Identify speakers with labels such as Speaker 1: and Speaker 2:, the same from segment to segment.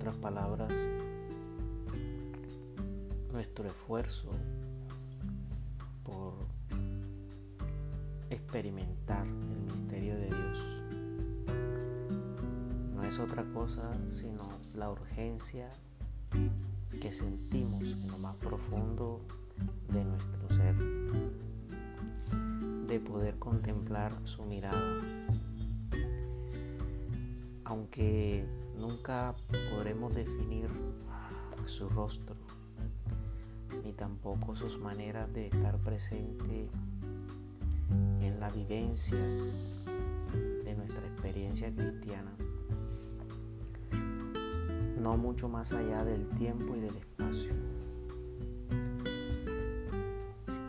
Speaker 1: otras palabras, nuestro esfuerzo por experimentar el misterio de Dios no es otra cosa sino la urgencia que sentimos en lo más profundo de nuestro ser de poder contemplar su mirada. Aunque nunca podremos definir su rostro ni tampoco sus maneras de estar presente en la vivencia de nuestra experiencia cristiana, no mucho más allá del tiempo y del espacio.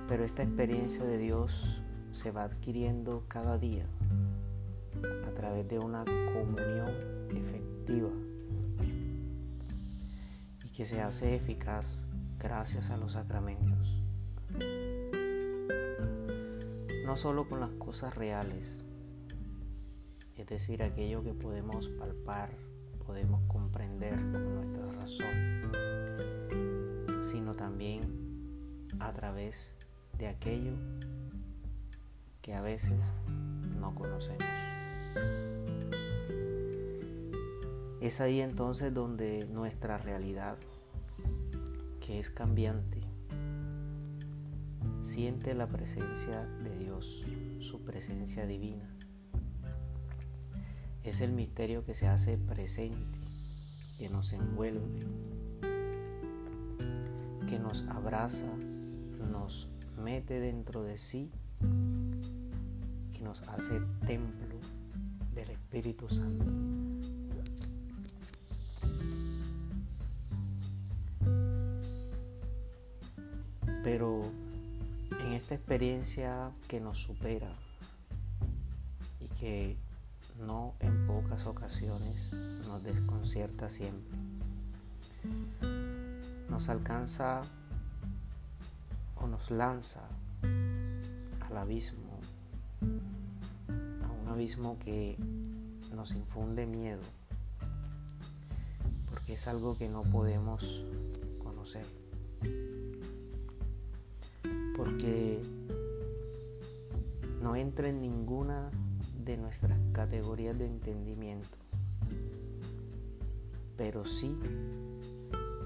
Speaker 1: Pero esta experiencia de Dios se va adquiriendo cada día a través de una comunión efectiva y que se hace eficaz gracias a los sacramentos. No solo con las cosas reales, es decir, aquello que podemos palpar, podemos comprender con nuestra razón, sino también a través de aquello que a veces no conocemos. Es ahí entonces donde nuestra realidad es cambiante, siente la presencia de Dios, su presencia divina. Es el misterio que se hace presente, que nos envuelve, que nos abraza, nos mete dentro de sí y nos hace templo del Espíritu Santo. Experiencia que nos supera y que no en pocas ocasiones nos desconcierta siempre, nos alcanza o nos lanza al abismo, a un abismo que nos infunde miedo, porque es algo que no podemos conocer. Porque no entra en ninguna de nuestras categorías de entendimiento, pero sí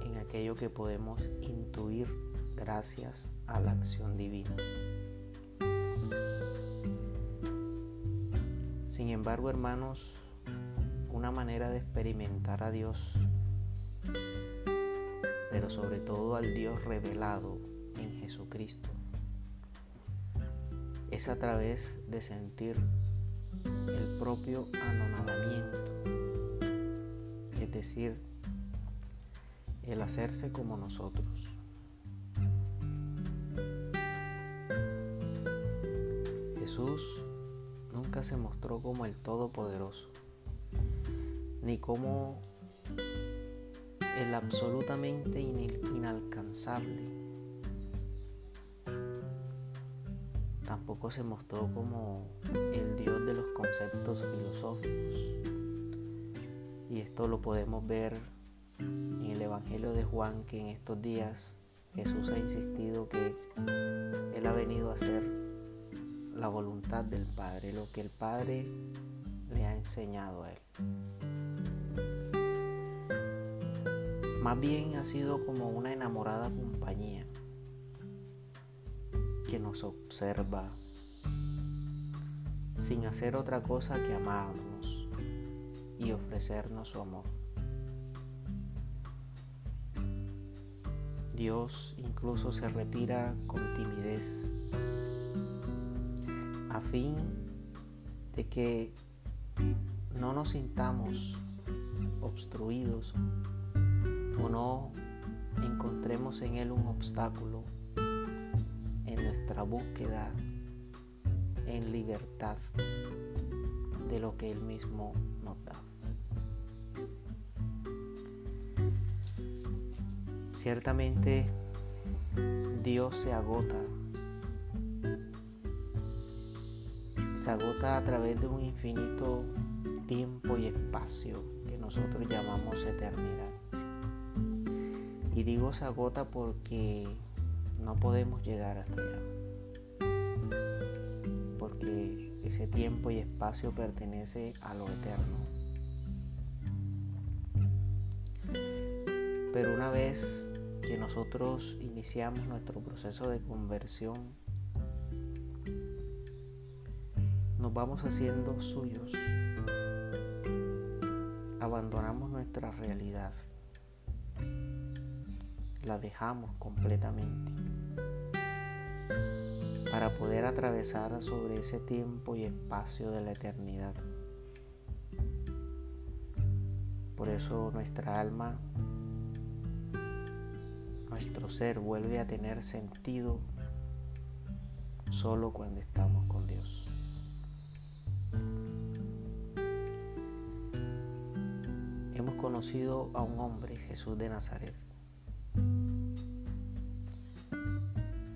Speaker 1: en aquello que podemos intuir gracias a la acción divina. Sin embargo, hermanos, una manera de experimentar a Dios, pero sobre todo al Dios revelado en Jesucristo, es a través de sentir el propio anonadamiento, es decir, el hacerse como nosotros. Jesús nunca se mostró como el Todopoderoso, ni como el absolutamente inalcanzable tampoco se mostró como el Dios de los conceptos filosóficos. Y esto lo podemos ver en el Evangelio de Juan, que en estos días Jesús ha insistido que Él ha venido a hacer la voluntad del Padre, lo que el Padre le ha enseñado a Él. Más bien ha sido como una enamorada compañía nos observa sin hacer otra cosa que amarnos y ofrecernos su amor. Dios incluso se retira con timidez a fin de que no nos sintamos obstruidos o no encontremos en Él un obstáculo nuestra búsqueda en libertad de lo que Él mismo nos da. Ciertamente Dios se agota, se agota a través de un infinito tiempo y espacio que nosotros llamamos eternidad. Y digo se agota porque no podemos llegar hasta allá. Ese tiempo y espacio pertenece a lo eterno. Pero una vez que nosotros iniciamos nuestro proceso de conversión, nos vamos haciendo suyos, abandonamos nuestra realidad, la dejamos completamente para poder atravesar sobre ese tiempo y espacio de la eternidad. Por eso nuestra alma nuestro ser vuelve a tener sentido solo cuando estamos con Dios. Hemos conocido a un hombre, Jesús de Nazaret,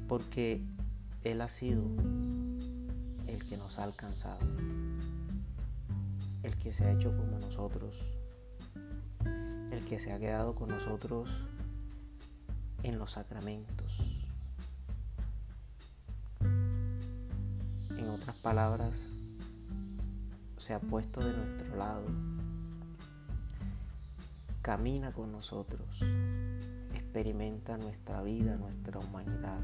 Speaker 1: porque Él ha sido el que nos ha alcanzado, el que se ha hecho como nosotros, el que se ha quedado con nosotros en los sacramentos. En otras palabras, se ha puesto de nuestro lado, camina con nosotros, experimenta nuestra vida, nuestra humanidad,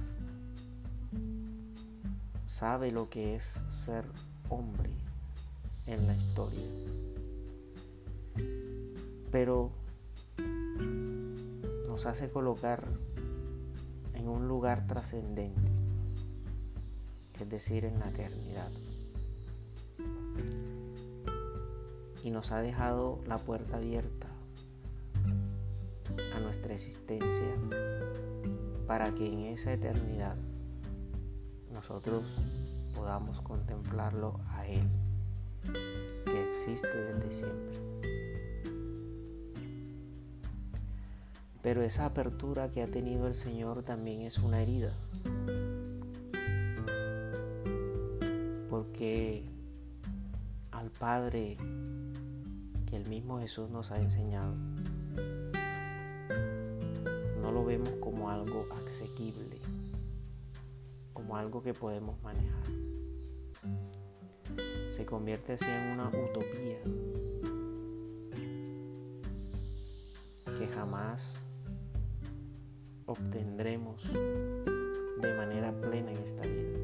Speaker 1: sabe lo que es ser hombre en la historia. Pero nos hace colocar en un lugar trascendente, es decir, en la eternidad. Y nos ha dejado la puerta abierta a nuestra existencia para que en esa eternidad nosotros podamos contemplarlo a Él, que existe desde siempre. Pero esa apertura que ha tenido el Señor también es una herida. Porque al Padre que el mismo Jesús nos ha enseñado, no lo vemos como algo asequible, algo que podemos manejar. Se convierte así en una utopía que jamás obtendremos de manera plena en esta vida.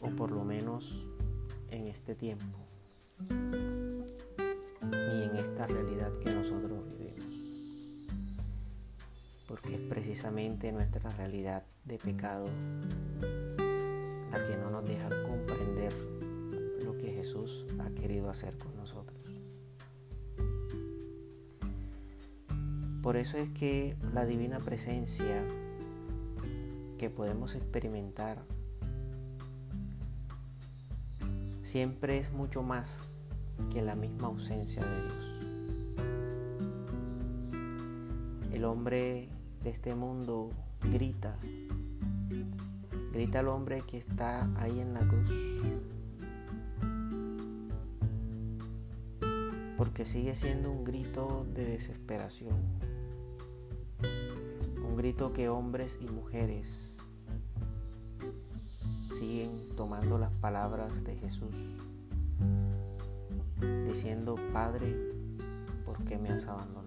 Speaker 1: O por lo menos en este tiempo. Ni en esta realidad que nosotros vivimos. Porque es precisamente nuestra realidad de pecado la que no nos deja comprender lo que Jesús ha querido hacer con nosotros. Por eso es que la divina presencia que podemos experimentar siempre es mucho más que la misma ausencia de Dios. El hombre de este mundo grita, grita al hombre que está ahí en la cruz, porque sigue siendo un grito de desesperación. Un grito que hombres y mujeres siguen tomando las palabras de Jesús, diciendo, Padre, ¿por qué me has abandonado?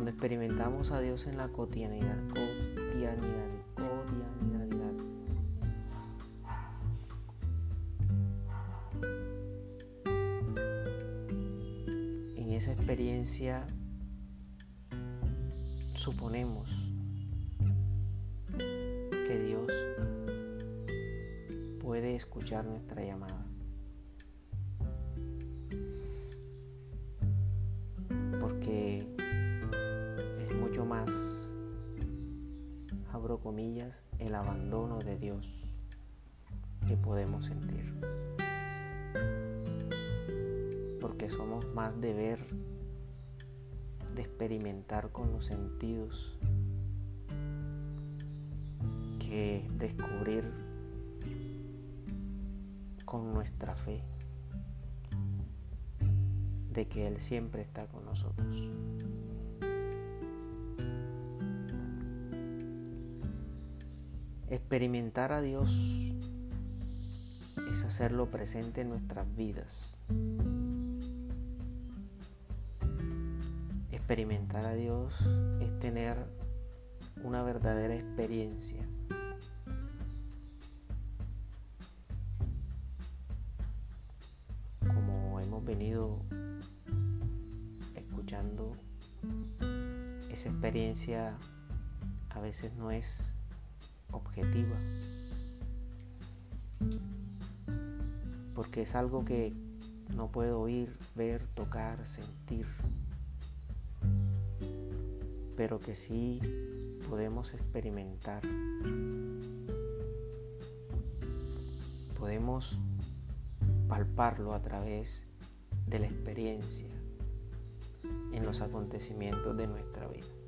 Speaker 1: Cuando experimentamos a Dios en la cotidianidad, cotidianidad, cotidianidad, en esa experiencia suponemos que Dios puede escuchar nuestra llamada. Sentir. Porque somos más de ver, de experimentar con los sentidos, que descubrir con nuestra fe de que Él siempre está con nosotros. Experimentar a Dios hacerlo presente en nuestras vidas. Experimentar a Dios es tener una verdadera experiencia. Como hemos venido escuchando, esa experiencia a veces no es objetiva. Porque es algo que no puedo oír, ver, tocar, sentir. Pero que sí podemos experimentar. Podemos palparlo a través de la experiencia en los acontecimientos de nuestra vida.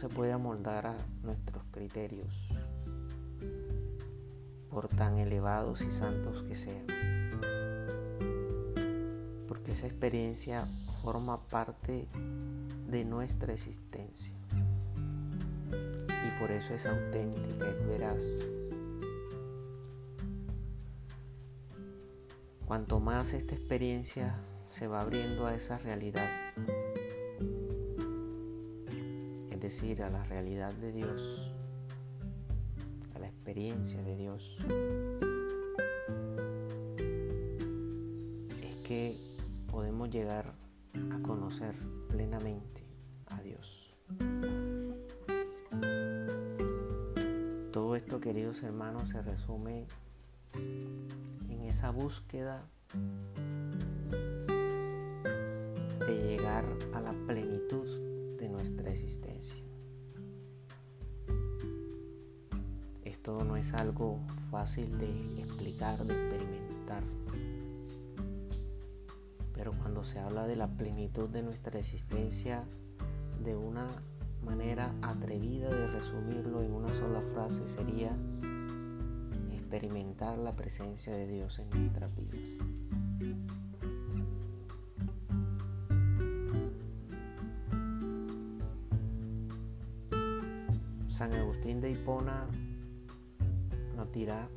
Speaker 1: Se puede amoldar a nuestros criterios, por tan elevados y santos que sean, porque esa experiencia forma parte de nuestra existencia y por eso es auténtica, es veraz. Cuanto más esta experiencia se va abriendo a esa realidad, decir, a la realidad de Dios, a la experiencia de Dios, es que podemos llegar a conocer plenamente a Dios. Todo esto, queridos hermanos, se resume en esa búsqueda de llegar a la plenitud de nuestra existencia. Esto no es algo fácil de explicar, de experimentar. Pero cuando se habla de la plenitud de nuestra existencia, de una manera atrevida de resumirlo en una sola frase sería experimentar la presencia de Dios en nuestras vidas. San Agustín de Hipona nos dirá,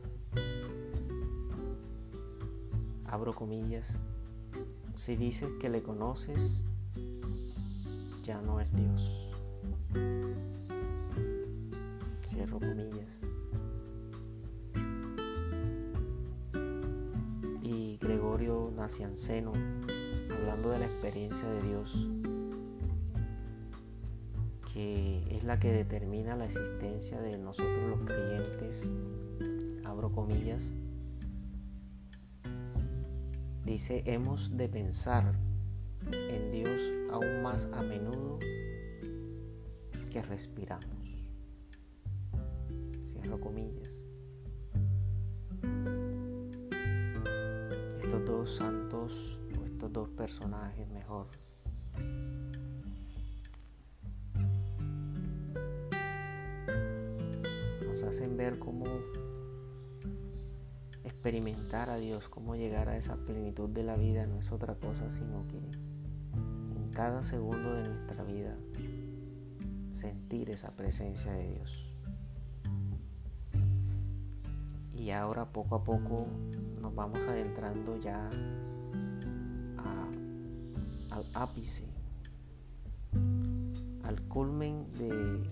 Speaker 1: abro comillas, si dices que le conoces, ya no es Dios. Cierro comillas. Y Gregorio Nacianceno, hablando de la experiencia de Dios, que es la que determina la existencia de nosotros los creyentes, abro comillas, dice, hemos de pensar en Dios aún más a menudo que respiramos. Cierro comillas. Estos dos santos, o estos dos personajes mejor, cómo experimentar a Dios, cómo llegar a esa plenitud de la vida no es otra cosa sino que en cada segundo de nuestra vida sentir esa presencia de Dios. Y ahora poco a poco nos vamos adentrando ya al ápice, al culmen de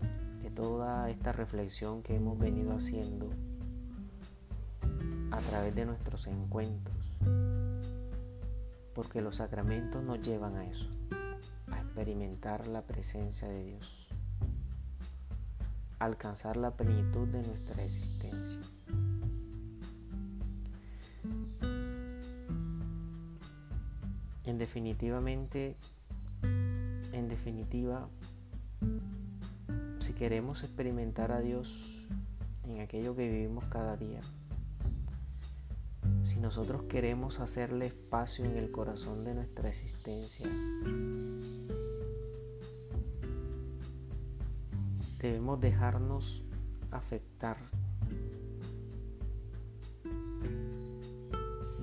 Speaker 1: toda esta reflexión que hemos venido haciendo a través de nuestros encuentros. Porque los sacramentos nos llevan a eso, a experimentar la presencia de Dios. alcanzar la plenitud de nuestra existencia. En definitivamente, en definitiva, queremos experimentar a Dios en aquello que vivimos cada día, si nosotros queremos hacerle espacio en el corazón de nuestra existencia, debemos dejarnos afectar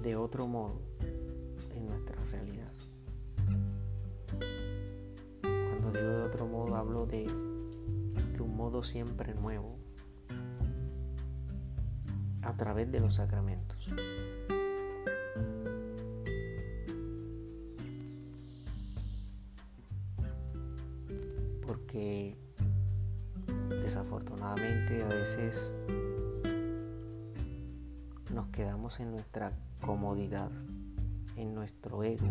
Speaker 1: de otro modo en nuestra realidad. Cuando digo de otro modo hablo de, modo siempre nuevo a través de los sacramentos. Porque desafortunadamente a veces nos quedamos en nuestra comodidad, en nuestro ego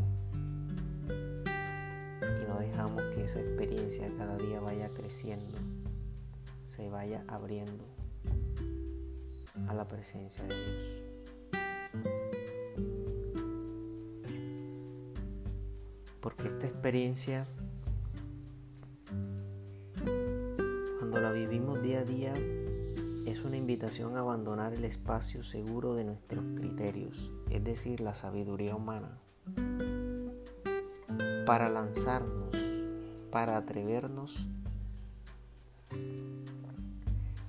Speaker 1: y no dejamos que esa experiencia cada día vaya creciendo, se vaya abriendo a la presencia de Dios. Porque esta experiencia, cuando la vivimos día a día, es una invitación a abandonar el espacio seguro de nuestros criterios, es decir, la sabiduría humana, para lanzarnos, para atrevernos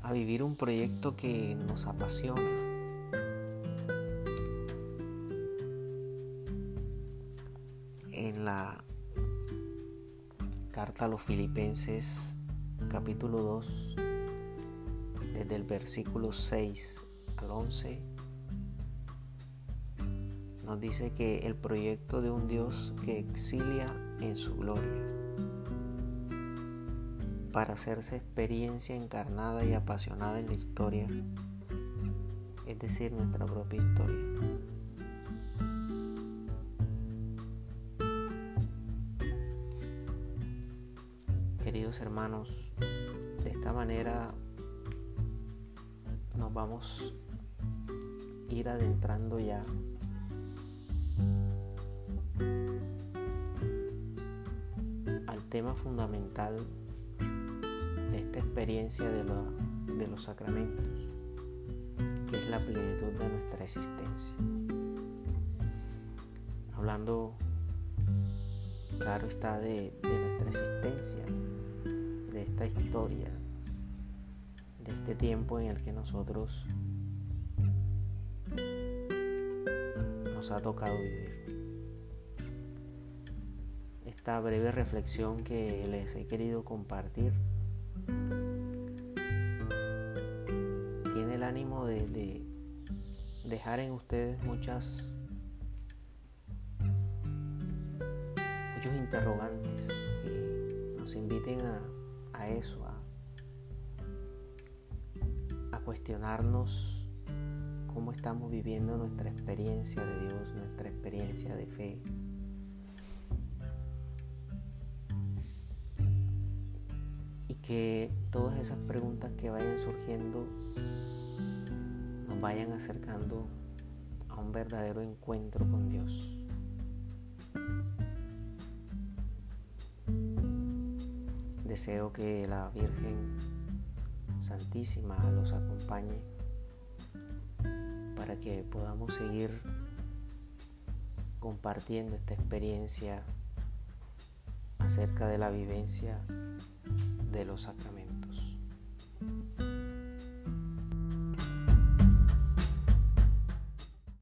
Speaker 1: a vivir un proyecto que nos apasiona. En la carta a los filipenses capítulo 2, desde el versículo 6 al 11, nos dice que el proyecto de un Dios que exilia en su gloria para hacerse experiencia encarnada y apasionada en la historia, es decir, nuestra propia historia. Queridos hermanos, de esta manera nos vamos a ir adentrando ya al tema fundamental esta experiencia de, de los sacramentos, que es la plenitud de nuestra existencia. Hablando, claro está, de, de nuestra existencia, de esta historia, de este tiempo en el que nosotros nos ha tocado vivir. Esta breve reflexión que les he querido compartir tiene el ánimo de, dejar en ustedes muchas muchos interrogantes que nos inviten a, eso, a, a cuestionarnos cómo estamos viviendo nuestra experiencia de Dios, nuestra experiencia de fe. Que todas esas preguntas que vayan surgiendo nos vayan acercando a un verdadero encuentro con Dios. Deseo que la Virgen Santísima los acompañe para que podamos seguir compartiendo esta experiencia acerca de la vivencia de los sacramentos.